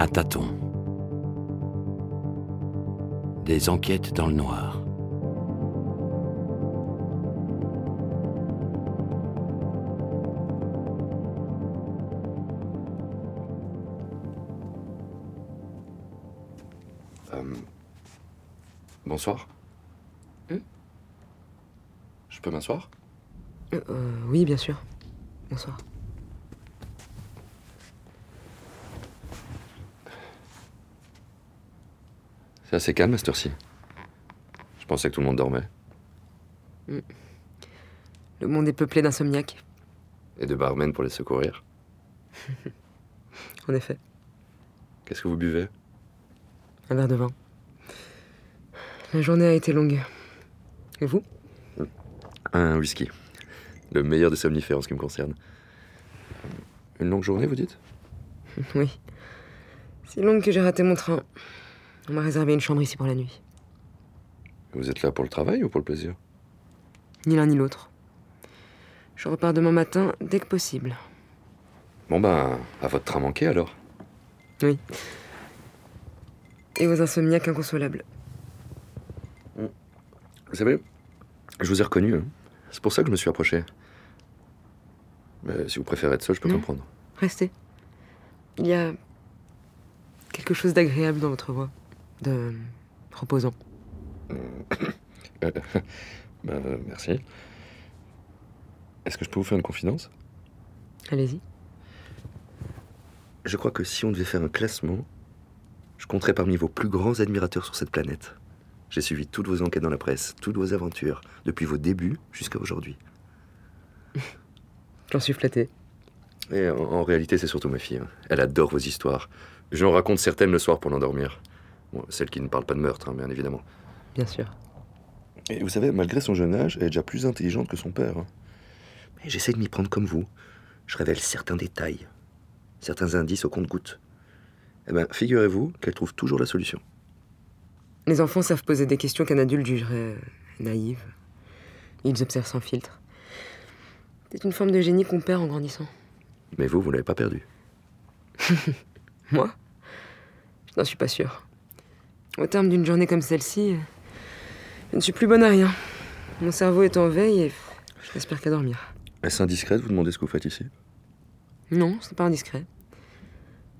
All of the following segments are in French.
À tâtons. Des enquêtes dans le noir. Euh, bonsoir. Hmm? Je peux m'asseoir? Euh, euh, oui, bien sûr. Bonsoir. C'est assez calme à cette heure-ci. Je pensais que tout le monde dormait. Le monde est peuplé d'insomniaques, Et de barmen pour les secourir. en effet. Qu'est-ce que vous buvez? Un verre de vin. La journée a été longue. Et vous? Un whisky. Le meilleur des somnifères en ce qui me concerne. Une longue journée, vous dites? Oui. Si longue que j'ai raté mon train. On m'a réservé une chambre ici pour la nuit. Vous êtes là pour le travail ou pour le plaisir? Ni l'un ni l'autre. Je repars demain matin dès que possible. Bon ben, à votre train manqué alors. Oui. Et aux insomniaques inconsolables. Vous savez, je vous ai reconnu. hein. C'est pour ça que je me suis approché. Mais si vous préférez être seul, je peux Non. comprendre. Restez. Il y a quelque chose d'agréable dans votre voix. De reposant. Euh, bah, euh, merci. Est-ce que je peux vous faire une confidence? Allez-y. Je crois que si on devait faire un classement, je compterais parmi vos plus grands admirateurs sur cette planète. J'ai suivi toutes vos enquêtes dans la presse, toutes vos aventures, depuis vos débuts jusqu'à aujourd'hui. J'en suis flatté. Et en, en réalité, c'est surtout ma fille. hein. Elle adore vos histoires. J'en raconte certaines le soir pour l'endormir. Bon, celles qui ne parlent pas de meurtre, hein, bien évidemment. Bien sûr. Et vous savez, malgré son jeune âge, elle est déjà plus intelligente que son père. hein. Mais j'essaie de m'y prendre comme vous. Je révèle certains détails, certains indices au compte-gouttes. Eh bien, figurez-vous qu'elle trouve toujours la solution. Les enfants savent poser des questions qu'un adulte jugerait naïves. Ils observent sans filtre. C'est une forme de génie qu'on perd en grandissant. Mais vous, vous l'avez pas perdu. Moi? Je n'en suis pas sûre. Au terme d'une journée comme celle-ci, je ne suis plus bonne à rien. Mon cerveau est en veille et je n'espère qu'à dormir. Est-ce indiscret de vous demander ce que vous faites ici? Non, c'est pas indiscret.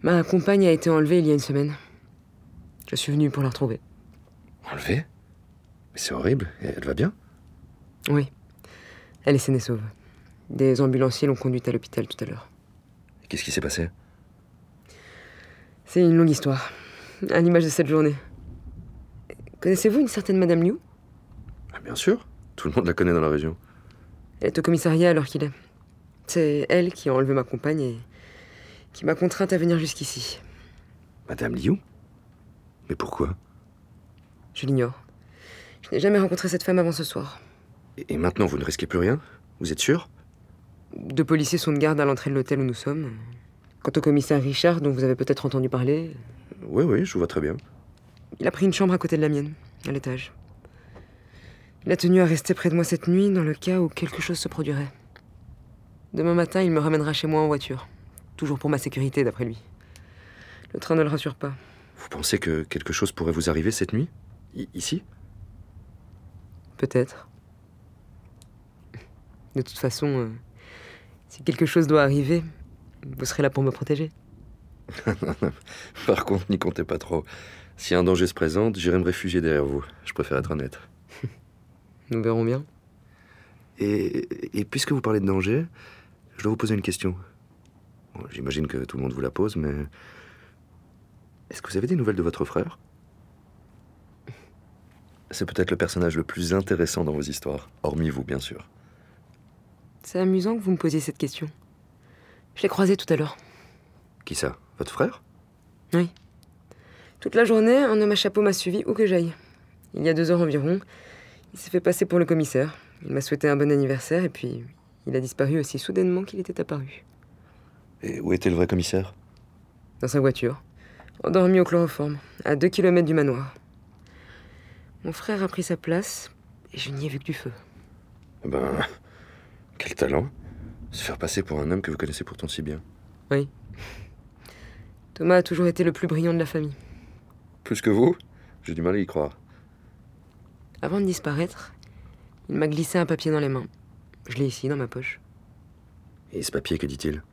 Ma compagne a été enlevée il y a une semaine. Je suis venu pour la retrouver. Enlevé Mais c'est horrible. Et elle va bien? Oui. Elle est saine et sauve. Des ambulanciers l'ont conduite à l'hôpital tout à l'heure. Et Qu'est-ce qui s'est passé? C'est une longue histoire. À l'image de cette journée. Connaissez-vous une certaine Madame Liu? Ah, Bien sûr. Tout le monde la connaît dans la région. Elle est au commissariat l'heure qu'il est. C'est elle qui a enlevé ma compagne et qui m'a contrainte à venir jusqu'ici. Madame Liu? Mais pourquoi? Je l'ignore. Je n'ai jamais rencontré cette femme avant ce soir. et, et maintenant, vous ne risquez plus rien? Vous êtes sûr? Deux policiers sont de garde à l'entrée de l'hôtel où nous sommes. Quant au commissaire Richard, dont vous avez peut-être entendu parler, Oui, oui, je vous vois très bien. Il a pris une chambre à côté de la mienne, à l'étage. Il a tenu à rester près de moi cette nuit dans le cas où quelque chose se produirait. Demain matin, il me ramènera chez moi en voiture. Toujours pour ma sécurité, d'après lui. Le train ne le rassure pas. Vous pensez que quelque chose pourrait vous arriver cette nuit? I- Ici? Peut-être. De toute façon, euh, si quelque chose doit arriver, vous serez là pour me protéger. Par contre, n'y comptez pas trop. Si un danger se présente, j'irai me réfugier derrière vous. Je préfère être honnête. Nous verrons bien. Et, et puisque vous parlez de danger, je dois vous poser une question. Bon, J'imagine que tout le monde vous la pose, mais... Est-ce que vous avez des nouvelles de votre frère? C'est peut-être le personnage le plus intéressant dans vos histoires, hormis vous, bien sûr. C'est amusant que vous me posiez cette question. Je l'ai croisé tout à l'heure. Qui ça? Votre frère? Oui. Toute la journée, un homme à chapeau m'a suivi où que j'aille. Il y a deux heures environ, il s'est fait passer pour le commissaire. Il m'a souhaité un bon anniversaire et puis il a disparu aussi soudainement qu'il était apparu. Et où était le vrai commissaire? Dans sa voiture, endormi au chloroforme, à deux kilomètres du manoir. Mon frère a pris sa place et je n'y ai vu que du feu. Eh Ben, quel talent Se faire passer pour un homme que vous connaissez pourtant si bien. Oui. Thomas a toujours été le plus brillant de la famille. Plus que vous J'ai du mal à y croire. Avant de disparaître, il m'a glissé un papier dans les mains. Je l'ai ici, dans ma poche. Et ce papier, que dit-il?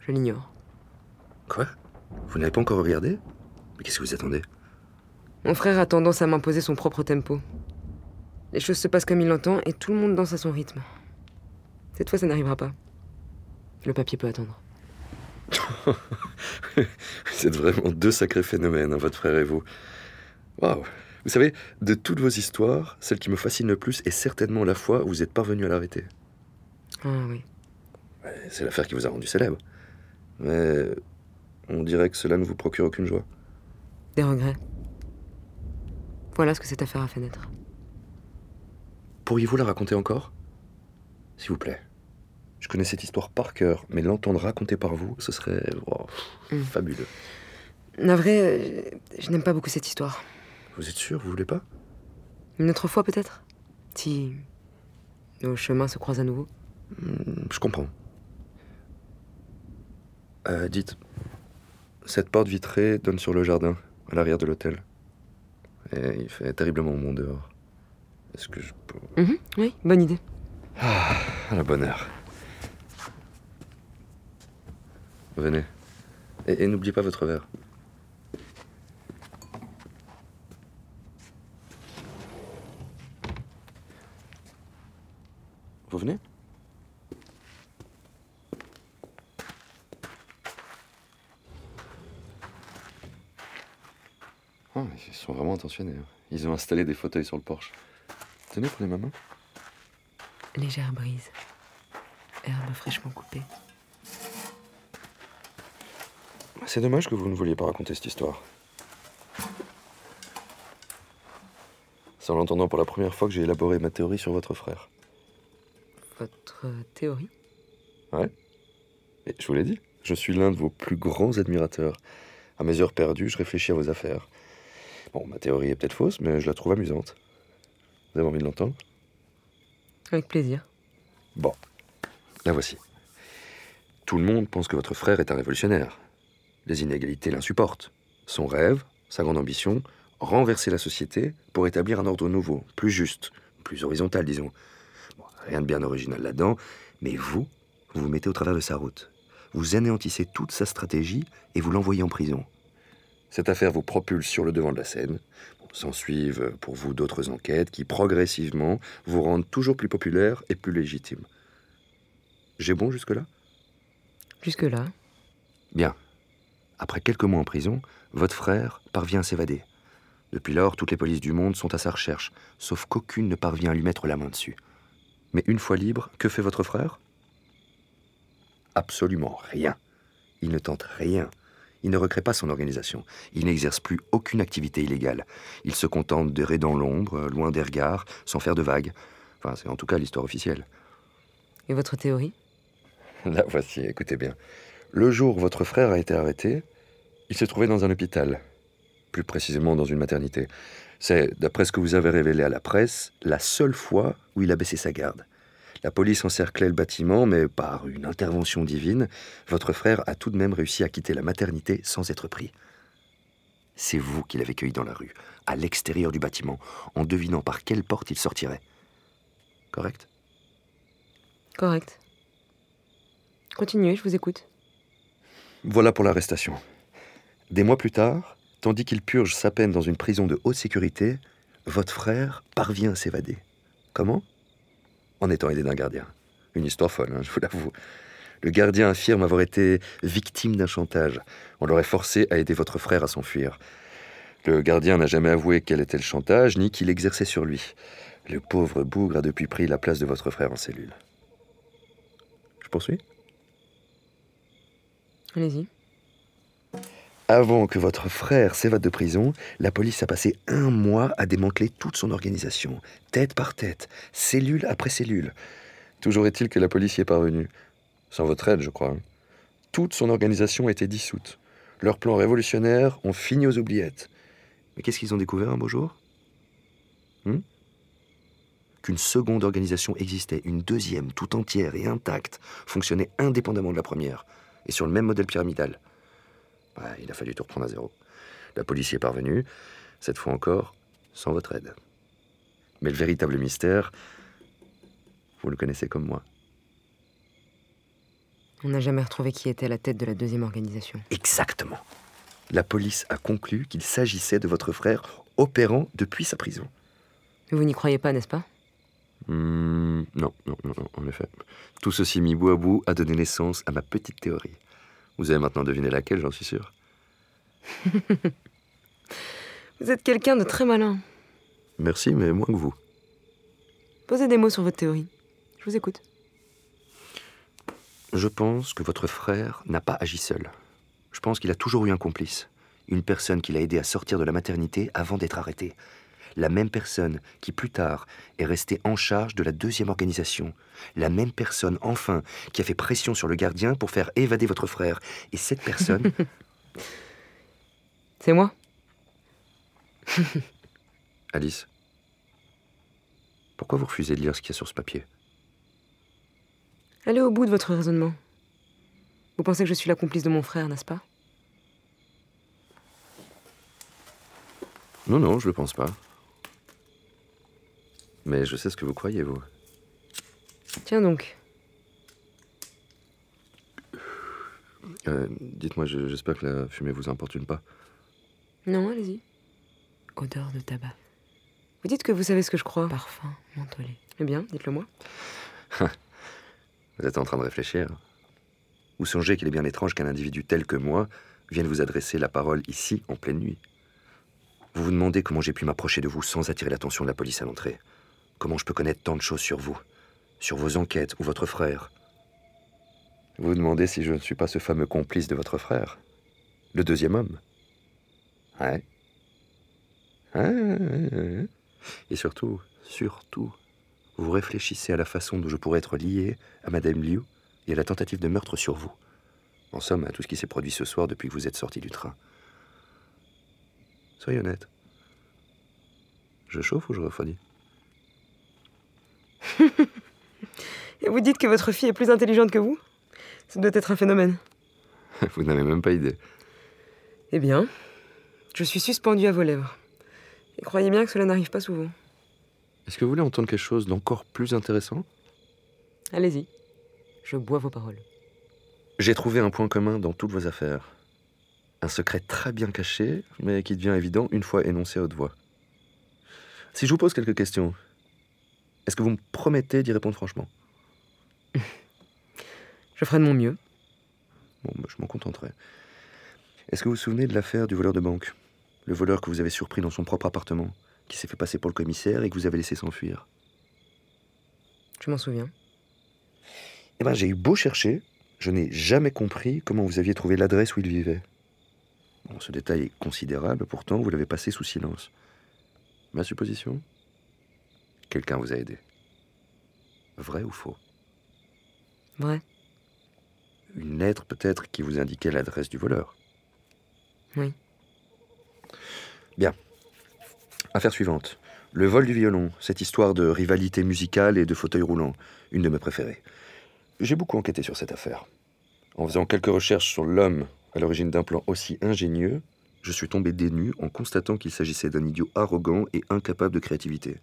Je l'ignore. Quoi? Vous n'avez pas encore regardé? Mais qu'est-ce que vous attendez? Mon frère a tendance à m'imposer son propre tempo. Les choses se passent comme il l'entend et tout le monde danse à son rythme. Cette fois, ça n'arrivera pas. Le papier peut attendre. Vous êtes vraiment deux sacrés phénomènes, hein, votre frère et vous. Waouh Vous savez, de toutes vos histoires, celle qui me fascine le plus est certainement la fois où vous êtes parvenu à l'arrêter. Ah oui. C'est l'affaire qui vous a rendu célèbre. Mais on dirait que cela ne vous procure aucune joie. Des regrets. Voilà ce que cette affaire a fait naître. Pourriez-vous la raconter encore? S'il vous plaît. Je connais cette histoire par cœur, mais l'entendre raconter par vous, ce serait wow, Mm. fabuleux. Navré, euh, je n'aime pas beaucoup cette histoire. Vous êtes sûr, vous voulez pas? Une autre fois peut-être? Si nos chemins se croisent à nouveau? Hmm, Je comprends. Euh, dites, cette porte vitrée donne sur le jardin, à l'arrière de l'hôtel. Et il fait terriblement bon dehors. Est-ce que je peux... Mhm, oui, bonne idée. À la bonne heure. Venez. Et, n'oubliez pas votre verre. Vous venez? Ah, Ils sont vraiment intentionnés. hein. Ils ont installé des fauteuils sur le porche. Tenez, prenez ma main. Légère brise. Herbe fraîchement coupée. C'est dommage que vous ne vouliez pas raconter cette histoire. C'est en l'entendant pour la première fois que j'ai élaboré ma théorie sur votre frère. Votre euh, théorie? Et je vous l'ai dit, je suis l'un de vos plus grands admirateurs. À mes heures perdues, je réfléchis à vos affaires. Bon, ma théorie est peut-être fausse, mais je la trouve amusante. Vous avez envie de l'entendre? Avec plaisir. Bon, la voici. Tout le monde pense que votre frère est un révolutionnaire. Les inégalités l'insupportent. Son rêve, sa grande ambition, renverser la société pour établir un ordre nouveau, plus juste, plus horizontal, disons. Bon, rien de bien original là-dedans, mais vous, vous vous mettez au travers de sa route. Vous anéantissez toute sa stratégie et vous l'envoyez en prison. Cette affaire vous propulse sur le devant de la scène. Bon, S'ensuivent pour vous d'autres enquêtes qui, progressivement, vous rendent toujours plus populaire et plus légitime. J'ai bon jusque-là? Jusque-là, Bien. Après quelques mois en prison, votre frère parvient à s'évader. Depuis lors, toutes les polices du monde sont à sa recherche, sauf qu'aucune ne parvient à lui mettre la main dessus. Mais une fois libre, que fait votre frère? Absolument rien. Il ne tente rien. Il ne recrée pas son organisation. Il n'exerce plus aucune activité illégale. Il se contente d'errer dans l'ombre, loin des regards, sans faire de vagues. Enfin, c'est en tout cas l'histoire officielle. et votre théorie? La voici, écoutez bien. Le jour où votre frère a été arrêté, il se trouvait dans un hôpital, plus précisément dans une maternité. C'est, d'après ce que vous avez révélé à la presse, la seule fois où il a baissé sa garde. La police encerclait le bâtiment, mais par une intervention divine, votre frère a tout de même réussi à quitter la maternité sans être pris. C'est vous qui l'avez cueilli dans la rue, à l'extérieur du bâtiment, en devinant par quelle porte il sortirait. Correct? Correct. Continuez, je vous écoute. Voilà pour l'arrestation. Des mois plus tard, tandis qu'il purge sa peine dans une prison de haute sécurité, votre frère parvient à s'évader. Comment? En étant aidé d'un gardien. Une histoire folle, hein, je vous l'avoue. Le gardien affirme avoir été victime d'un chantage. On l'aurait forcé à aider votre frère à s'enfuir. Le gardien n'a jamais avoué quel était le chantage, ni qu'il exerçait sur lui. Le pauvre bougre a depuis pris la place de votre frère en cellule. Je poursuis? Allez-y. Avant que votre frère s'évade de prison, la police a passé un mois à démanteler toute son organisation, tête par tête, cellule après cellule. Toujours est-il que la police y est parvenue. Sans votre aide, je crois. hein. Toute son organisation a été dissoute. Leurs plans révolutionnaires ont fini aux oubliettes. Mais qu'est-ce qu'ils ont découvert un beau jour? Hmm? Qu'une seconde organisation existait, une deuxième, tout entière et intacte, fonctionnait indépendamment de la première, et sur le même modèle pyramidal. Ouais, il a fallu tout reprendre à zéro. La police y est parvenue, cette fois encore, sans votre aide. Mais le véritable mystère, vous le connaissez comme moi. On n'a jamais retrouvé qui était à la tête de la deuxième organisation. Exactement. La police a conclu qu'il s'agissait de votre frère opérant depuis sa prison. Vous n'y croyez pas, n'est-ce pas? Hmm, non, non, non, en effet. Tout ceci mis bout à bout a donné naissance à ma petite théorie. Vous avez maintenant deviné laquelle, j'en suis sûr. Vous êtes quelqu'un de très malin. Merci, mais moins que vous. Posez des mots sur votre théorie. Je vous écoute. Je pense que votre frère n'a pas agi seul. Je pense qu'il a toujours eu un complice. Une personne qui l'a aidé à sortir de la maternité avant d'être arrêté. La même personne qui, plus tard, est restée en charge de la deuxième organisation. La même personne, enfin, qui a fait pression sur le gardien pour faire évader votre frère. Et cette personne, C'est moi Alice, pourquoi vous refusez de lire ce qu'il y a sur ce papier? Allez au bout de votre raisonnement. Vous pensez que je suis la complice de mon frère, n'est-ce pas? Non, non, je le pense pas. Mais je sais ce que vous croyez, vous. Tiens donc. Euh, Dites-moi, je- j'espère que la fumée vous importune pas. Non, allez-y. Odeur de tabac. Vous dites que vous savez ce que je crois Parfum mentholé. Eh bien, dites-le moi. Vous êtes en train de réfléchir. Vous songez qu'il est bien étrange qu'un individu tel que moi vienne vous adresser la parole ici, en pleine nuit. Vous vous demandez comment j'ai pu m'approcher de vous sans attirer l'attention de la police à l'entrée. Comment je peux connaître tant de choses sur vous, sur vos enquêtes ou votre frère? Vous demandez si je ne suis pas ce fameux complice de votre frère, le deuxième homme. Ouais. Et surtout, surtout, vous réfléchissez à la façon dont je pourrais être lié à Madame Liu et à la tentative de meurtre sur vous. En somme, à tout ce qui s'est produit ce soir depuis que vous êtes sorti du train. Soyez honnête. Je chauffe ou je refroidis? Et vous dites que votre fille est plus intelligente que vous? Ça doit être un phénomène. Vous n'avez même pas idée. Eh bien, je suis suspendu à vos lèvres. Et croyez bien que cela n'arrive pas souvent. Est-ce que vous voulez entendre quelque chose d'encore plus intéressant? Allez-y. Je bois vos paroles. J'ai trouvé un point commun dans toutes vos affaires. Un secret très bien caché, mais qui devient évident une fois énoncé à haute voix. Si je vous pose quelques questions, est-ce que vous me promettez d'y répondre franchement? Je ferai de mon mieux. Bon, bah, je m'en contenterai. Est-ce que vous vous souvenez de l'affaire du voleur de banque? Le voleur que vous avez surpris dans son propre appartement, qui s'est fait passer pour le commissaire et que vous avez laissé s'enfuir? Je m'en souviens. Eh ben, j'ai eu beau chercher, je n'ai jamais compris comment vous aviez trouvé l'adresse où il vivait. Bon, ce détail est considérable, pourtant vous l'avez passé sous silence. Ma supposition? Quelqu'un vous a aidé. Vrai ou faux? Vrai Une lettre peut-être qui vous indiquait l'adresse du voleur? Oui. Bien. Affaire suivante. Le vol du violon, cette histoire de rivalité musicale et de fauteuil roulant, une de mes préférées. J'ai beaucoup enquêté sur cette affaire. En faisant quelques recherches sur l'homme à l'origine d'un plan aussi ingénieux, je suis tombé nues en constatant qu'il s'agissait d'un idiot arrogant et incapable de créativité.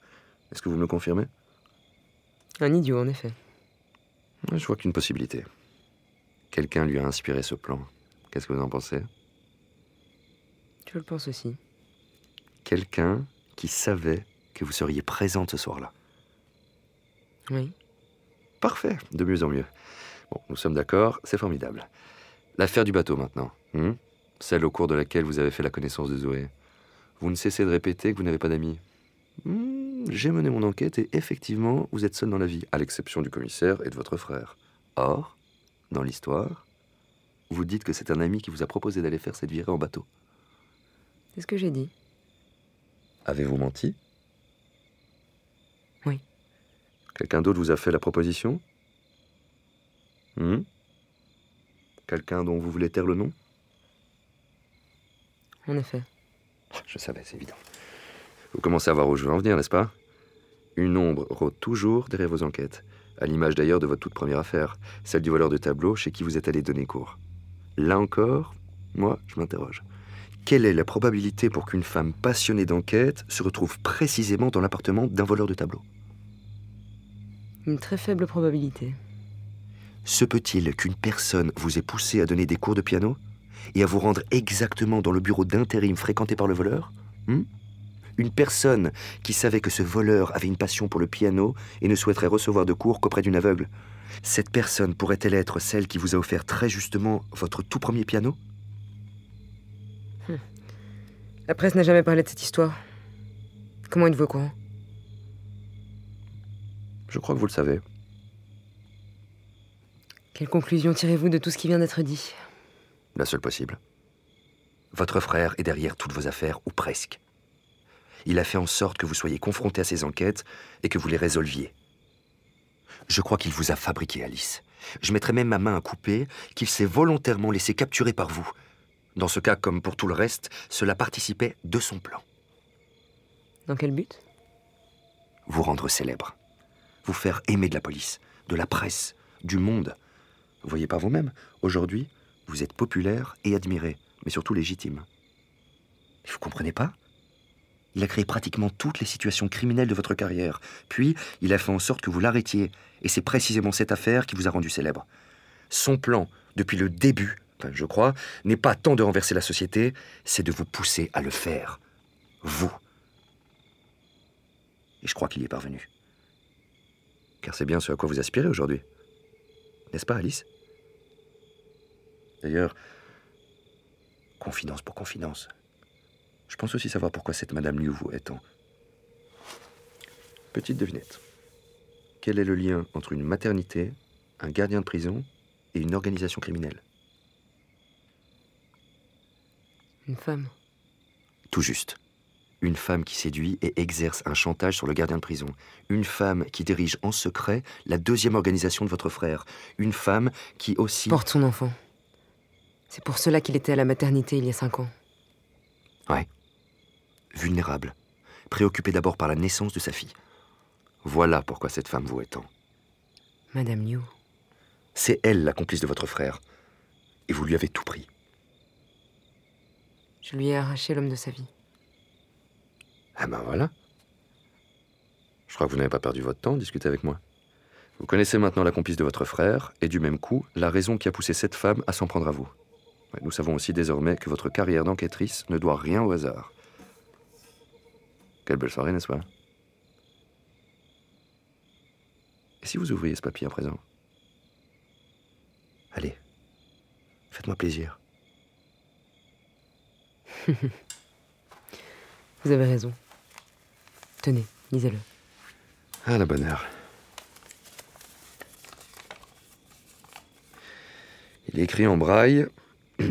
Est-ce que vous me le confirmez? Un idiot, en effet. Je vois qu'une possibilité. Quelqu'un lui a inspiré ce plan. Qu'est-ce que vous en pensez? Je le pense aussi. Quelqu'un qui savait que vous seriez présente ce soir-là. Oui. Parfait, de mieux en mieux. Bon, nous sommes d'accord, c'est formidable. L'affaire du bateau maintenant. hmm? Celle au cours de laquelle vous avez fait la connaissance de Zoé. Vous ne cessez de répéter que vous n'avez pas d'amis. Hmm, J'ai mené mon enquête et effectivement, vous êtes seul dans la vie, à l'exception du commissaire et de votre frère. Or, dans l'histoire, vous dites que c'est un ami qui vous a proposé d'aller faire cette virée en bateau. C'est ce que j'ai dit. Avez-vous menti? Oui. Quelqu'un d'autre vous a fait la proposition? Hmm? Quelqu'un dont vous voulez taire le nom? En effet. Je savais, c'est évident. Vous commencez à voir où je veux en venir, n'est-ce pas? Une ombre rôde toujours derrière vos enquêtes, à l'image d'ailleurs de votre toute première affaire, celle du voleur de tableau chez qui vous êtes allé donner cours. Là encore, Moi, je m'interroge. Quelle est la probabilité pour qu'une femme passionnée d'enquête se retrouve précisément dans l'appartement d'un voleur de tableaux Une très faible probabilité. Se peut-il qu'une personne vous ait poussé à donner des cours de piano et à vous rendre exactement dans le bureau d'intérim fréquenté par le voleur? Hmm? Une personne qui savait que ce voleur avait une passion pour le piano et ne souhaiterait recevoir de cours qu'auprès d'une aveugle Cette personne pourrait-elle être celle qui vous a offert très justement votre tout premier piano? La presse n'a jamais parlé de cette histoire. Comment êtes-vous au courant? Je crois que vous le savez. Quelle conclusion tirez-vous de tout ce qui vient d'être dit? La seule possible. Votre frère est derrière toutes vos affaires, ou presque. Il a fait en sorte que vous soyez confronté à ces enquêtes et que vous les résolviez. Je crois qu'il vous a fabriqué, Alice. Je mettrai même ma main à couper qu'il s'est volontairement laissé capturer par vous. Dans ce cas, comme pour tout le reste, cela participait de son plan. Dans quel but? Vous rendre célèbre. Vous faire aimer de la police, de la presse, du monde. Vous voyez par vous-même, aujourd'hui, vous êtes populaire et admiré, mais surtout légitime. Vous comprenez pas? Il a créé pratiquement toutes les situations criminelles de votre carrière, puis il a fait en sorte que vous l'arrêtiez, et c'est précisément cette affaire qui vous a rendu célèbre. Son plan, depuis le début, enfin, je crois, n'est pas tant de renverser la société, c'est de vous pousser à le faire. Vous. Et je crois qu'il y est parvenu. Car c'est bien ce à quoi vous aspirez aujourd'hui. N'est-ce pas, Alice? D'ailleurs, confidence pour confidence. Je pense aussi savoir pourquoi cette Madame Liu vous est tant. Petite devinette. Quel est le lien entre une maternité, un gardien de prison et une organisation criminelle? Une femme. Tout juste. Une femme qui séduit et exerce un chantage sur le gardien de prison. Une femme qui dirige en secret la deuxième organisation de votre frère. Une femme qui aussi... Porte son enfant. C'est pour cela qu'il était à la maternité il y a cinq ans. Ouais. Vulnérable. Préoccupé d'abord par la naissance de sa fille. Voilà pourquoi cette femme vous est tant. Madame Liu. C'est elle la complice de votre frère. Et vous lui avez tout pris. Je lui ai arraché l'homme de sa vie. Ah ben voilà. Je crois que vous n'avez pas perdu votre temps à discuter avec moi. Vous connaissez maintenant la complice de votre frère, et du même coup, la raison qui a poussé cette femme à s'en prendre à vous. Nous savons aussi désormais que votre carrière d'enquêtrice ne doit rien au hasard. Quelle belle soirée, n'est-ce pas? Et si vous ouvriez ce papier à présent? Allez, faites-moi plaisir. Vous avez raison. Tenez, lisez-le. Ah, la bonne heure. Il est écrit en braille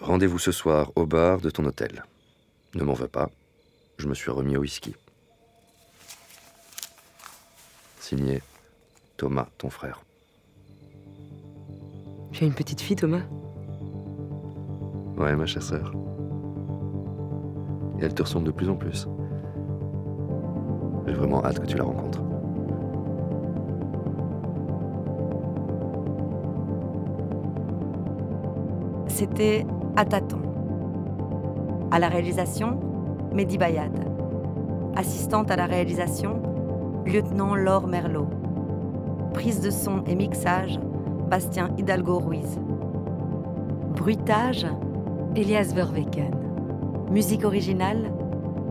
Rendez-vous ce soir au bar de ton hôtel. Ne m'en veux pas, je me suis remis au whisky. Signé Thomas, ton frère. Tu as une petite fille, Thomas? Ouais, ma chère sœur. Et elle te ressemble de plus en plus. J'ai vraiment hâte que tu la rencontres. C'était À tâtons. À la réalisation, Mehdi Bayad. Assistante à la réalisation, lieutenant Laure Merlot. Prise de son et mixage, Bastien Hidalgo Ruiz. Bruitage, Elias Verweken. Musique originale,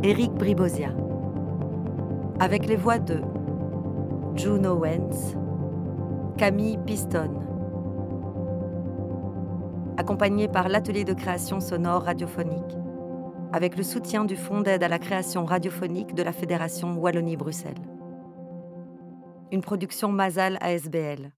Eric Bribosia. Avec les voix de Juno Wentz, Camille Piston. Accompagné par l'atelier de création sonore radiophonique, avec le soutien du Fonds d'aide à la création radiophonique de la Fédération Wallonie-Bruxelles. Une production Mazal ASBL.